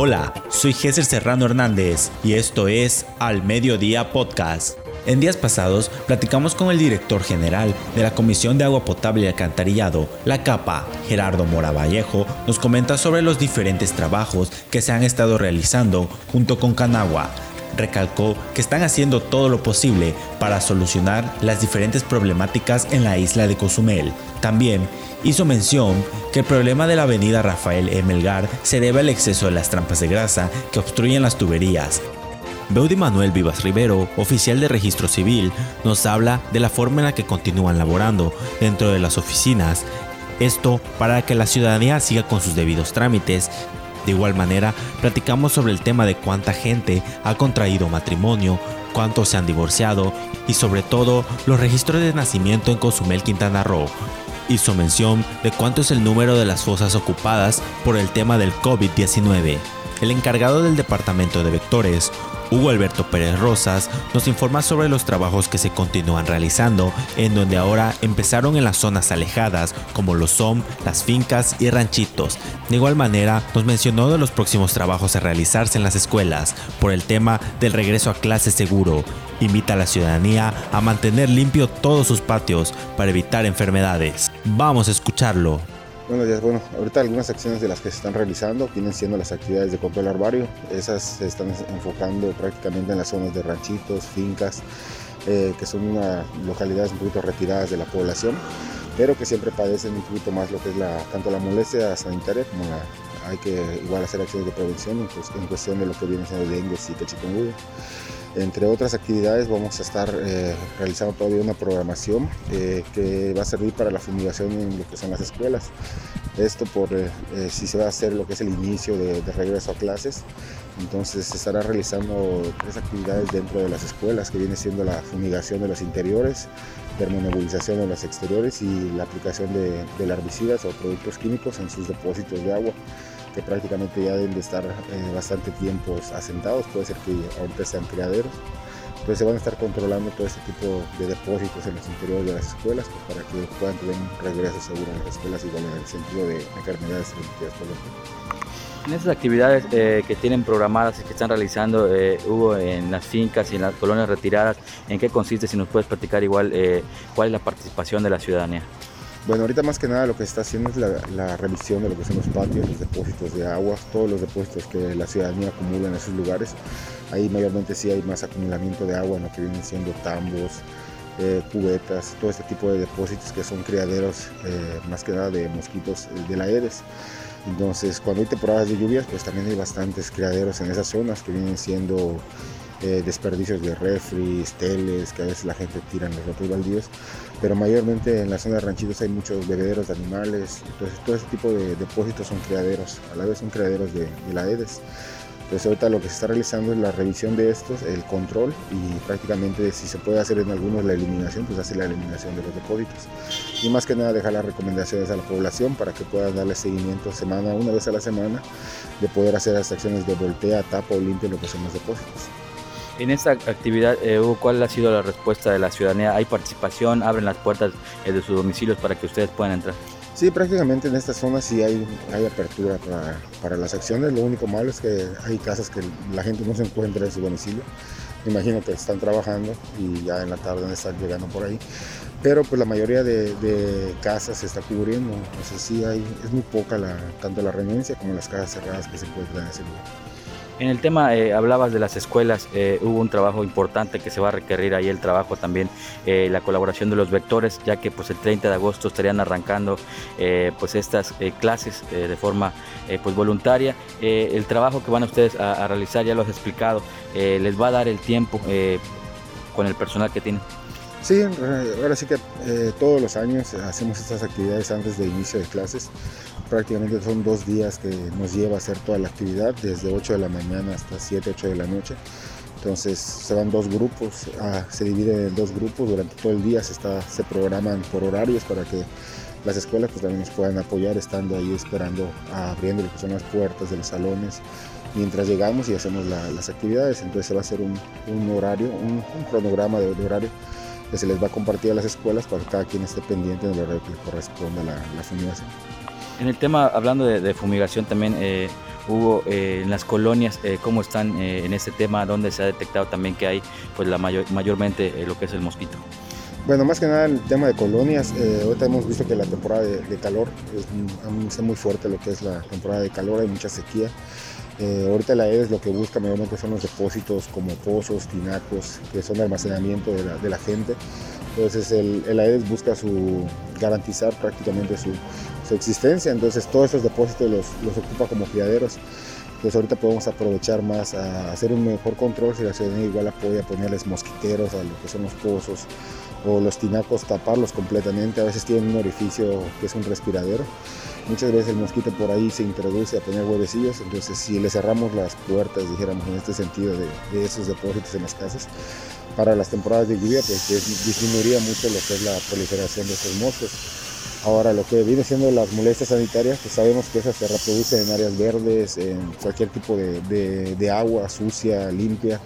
Hola, soy Géser Serrano Hernández y esto es Al Mediodía Podcast. En días pasados platicamos con el director general de la Comisión de Agua Potable y Alcantarillado, la CAPA, Gerardo Mora Vallejo, nos comenta sobre los diferentes trabajos que se han estado realizando junto con Canagua. Recalcó que están haciendo todo lo posible para solucionar las diferentes problemáticas en la isla de Cozumel. También hizo mención que el problema de la avenida Rafael E. Melgar se debe al exceso de las trampas de grasa que obstruyen las tuberías. Beudi Manuel Vivas Rivero, oficial de registro civil, nos habla de la forma en la que continúan laborando dentro de las oficinas. Esto para que la ciudadanía siga con sus debidos trámites. De igual manera, platicamos sobre el tema de cuánta gente ha contraído matrimonio, cuántos se han divorciado y sobre todo los registros de nacimiento en Cozumel, Quintana Roo hizo mención de cuánto es el número de las fosas ocupadas por el tema del COVID-19. El encargado del departamento de vectores, Hugo Alberto Pérez Rosas nos informa sobre los trabajos que se continúan realizando, en donde ahora empezaron en las zonas alejadas, como lo son las fincas y ranchitos. De igual manera, nos mencionó de los próximos trabajos a realizarse en las escuelas, por el tema del regreso a clase seguro. Invita a la ciudadanía a mantener limpio todos sus patios para evitar enfermedades. Vamos a escucharlo. Buenos días. Bueno, ahorita algunas acciones de las que se están realizando vienen siendo las actividades de control arbario. Esas se están enfocando prácticamente en las zonas de ranchitos, fincas, eh, que son una, localidades un poquito retiradas de la población, pero que siempre padecen un poquito más lo que es la, tanto la molestia sanitaria como la, hay que igual hacer acciones de prevención en, en cuestión de lo que viene siendo dengue, zika, chikungunya. Entre otras actividades vamos a estar eh, realizando todavía una programación eh, que va a servir para la fumigación en lo que son las escuelas. Esto por eh, si se va a hacer lo que es el inicio de, de, regreso a clases. Entonces se estará realizando tres actividades dentro de las escuelas que viene siendo la fumigación de los interiores, termonebulización de los exteriores y la aplicación de, de o productos químicos en sus depósitos de agua que prácticamente ya deben de estar eh, bastante tiempo asentados, puede ser que ahorita sean criaderos. Entonces se van a estar controlando todo este tipo de depósitos en los interiores de las escuelas pues, para que puedan tener un regreso seguro en las escuelas, igual en el sentido de enfermedades transmitidas por los en esas actividades eh, que tienen programadas y que están realizando, eh, Hugo, en las fincas y en las colonias retiradas, ¿en qué consiste? Si nos puedes platicar igual, eh, ¿cuál es la participación de la ciudadanía? Bueno, ahorita más que nada lo que está haciendo es la, revisión de lo que son los patios, los depósitos de agua, todos los depósitos que la ciudadanía acumula en esos lugares. Ahí mayormente sí hay más acumulamiento de agua en que vienen siendo tambos, eh, cubetas, todo este tipo de depósitos que son criaderos eh, más que nada de mosquitos eh, de la Aedes. Entonces, cuando hay temporadas de lluvias, pues también hay bastantes criaderos en esas zonas que vienen siendo eh, desperdicios de refri, teles, que a veces la gente tira en los otros baldíos, pero mayormente en la zona de ranchitos hay muchos bebederos de animales, entonces todo ese tipo de depósitos son criaderos, a la vez son criaderos de, la EDES. Entonces ahorita lo que se está realizando es la revisión de estos, el control y prácticamente si se puede hacer en algunos la eliminación, pues hace la eliminación de los depósitos. Y más que nada dejar las recomendaciones a la población para que puedan darle seguimiento semana, una vez a la semana, de poder hacer las acciones de voltea, tapa o limpia lo que son los depósitos. En esta actividad, eh, ¿cuál ha sido la respuesta de la ciudadanía? ¿Hay participación? ¿Abren las puertas eh, de sus domicilios para que ustedes puedan entrar? Sí, prácticamente en esta zona sí hay, hay apertura para, para, las acciones. Lo único malo es que hay casas que la gente no se encuentra en su domicilio. Imagino que están trabajando y ya en la tarde estar llegando por ahí. Pero pues la mayoría de, de casas se está cubriendo. Entonces sí hay, es muy poca la, tanto la renuncia como las casas cerradas que se encuentran en ese lugar. En el tema, eh, hablabas de las escuelas, eh, hubo un trabajo importante que se va a requerir ahí el trabajo también, eh, la colaboración de los vectores, ya que pues el 30 de agosto estarían arrancando pues estas clases de forma pues voluntaria. el trabajo que van ustedes a, realizar, ya lo has explicado, les va a dar el tiempo con el personal que tienen. Sí, ahora sí que todos los años hacemos estas actividades antes de inicio de clases. Prácticamente son dos días que nos lleva a hacer toda la actividad, desde 8 de la mañana hasta 7, 8 de la noche. Entonces se van dos grupos, ah, se dividen en dos grupos, durante todo el día se, está, se programan por horarios para que las escuelas pues, también nos puedan apoyar estando ahí esperando, abriendo que son las puertas de los salones mientras llegamos y hacemos las actividades. Entonces se va a hacer un, horario, un, cronograma de, de horario que se les va a compartir a las escuelas para que cada quien esté pendiente de lo que le corresponde a la, fumigación. En el tema, hablando de, fumigación también, eh, Hugo, en las colonias, ¿cómo están en este tema? ¿Dónde se ha detectado también que hay pues, la mayor, mayormente lo que es el mosquito? Bueno, más que nada el tema de colonias, ahorita hemos visto que la temporada de, calor es, muy fuerte lo que es la temporada de calor, hay mucha sequía. ahorita la EDES lo que busca mayormente son los depósitos como pozos, tinacos, que son almacenamiento de la, de la gente. Entonces el, el AEDES busca su, garantizar prácticamente su, existencia, entonces todos esos depósitos los, ocupa como criaderos. Entonces ahorita podemos aprovechar más a hacer un mejor control si la ciudadanía igual apoya ponerles mosquiteros a lo que son los pozos o los tinacos, taparlos completamente. A veces tienen un orificio que es un respiradero. Muchas veces el mosquito por ahí se introduce a poner huevecillos, entonces si le cerramos las puertas, dijéramos en este sentido, de, de esos depósitos en las casas, para las temporadas de lluvia, pues disminuiría mucho lo que es la proliferación de estos moscos. Ahora, lo que viene siendo las molestias sanitarias, pues sabemos que esas se reproducen en áreas verdes, en cualquier tipo de, agua sucia, limpia.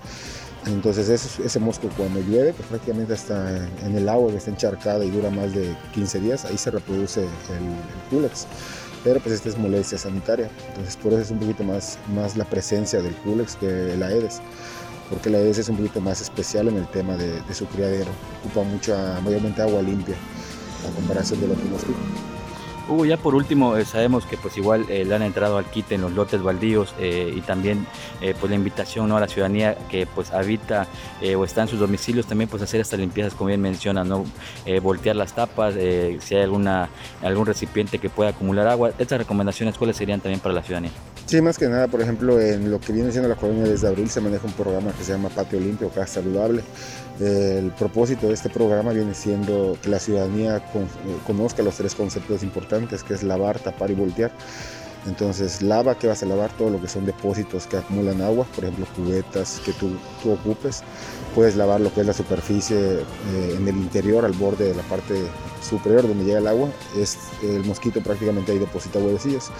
Entonces ese, mosco cuando llueve, pues prácticamente está en el agua que está encharcada y dura más de 15 días, ahí se reproduce el, el culex. Pero pues esta es molestia sanitaria, entonces por eso es un poquito más, más la presencia del culex que la Aedes porque la EDS es un poquito más especial en el tema de, su criadero. Ocupa mucha, mayormente agua limpia a comparación de los mosquitos. Hugo, ya por último, eh, sabemos que pues igual eh, le han entrado al kit en los lotes baldíos eh, y también pues la invitación a la ciudadanía que pues habita o está en sus domicilios también pues hacer estas limpiezas como bien menciona, ¿no? voltear las tapas, si hay alguna, algún recipiente que pueda acumular agua. Estas recomendaciones, ¿cuáles serían también para la ciudadanía? Sí, más que nada, por ejemplo, en lo que viene siendo la colonia desde abril se maneja un programa que se llama Patio Limpio, Casa Saludable. El propósito de este programa viene siendo que la ciudadanía eh, conozca los tres conceptos importantes, que es lavar, tapar y voltear. Entonces, lava, que vas a lavar? Todo lo que son depósitos que acumulan agua, por ejemplo, cubetas que tú, ocupes. Puedes lavar lo que es la superficie eh, en el interior, al borde de la parte superior donde llega el agua. Es, el mosquito prácticamente ahí deposita huevecillos.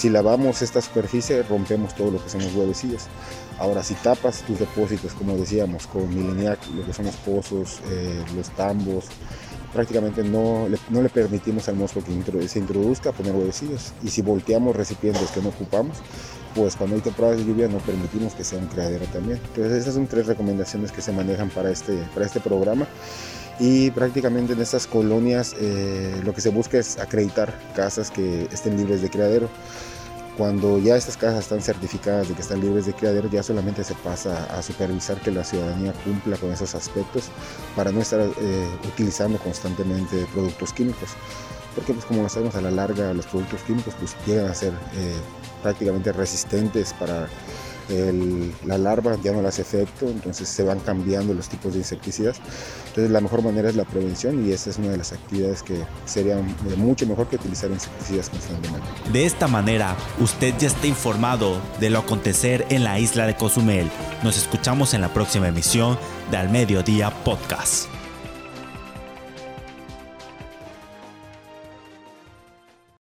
Si lavamos esta superficie, rompemos todo lo que son los huevecillos. Ahora, si tapas tus depósitos, como decíamos, con mileniac, lo que son los pozos, eh, los tambos, prácticamente no le, no le, permitimos al mosco que se introduzca a poner huevecillos. Y si volteamos recipientes que no ocupamos, pues cuando hay temporadas de lluvia no permitimos que sea un criadero también. Entonces esas son tres recomendaciones que se manejan para este, para este programa y prácticamente en estas colonias eh, lo que se busca es acreditar casas que estén libres de criadero. Cuando ya estas casas están certificadas de que están libres de criadero, ya solamente se pasa a supervisar que la ciudadanía cumpla con esos aspectos para no estar eh, utilizando constantemente productos químicos. Porque pues como lo sabemos a la larga los productos químicos pues llegan a ser eh, prácticamente resistentes para la larva ya no hace efecto, entonces se van cambiando los tipos de insecticidas. Entonces la mejor manera es la prevención y esa es una de las actividades que sería mucho mejor que utilizar insecticidas constantemente. De esta manera, usted ya está informado de lo acontecer en la isla de Cozumel. Nos escuchamos en la próxima emisión de Al Mediodía Podcast.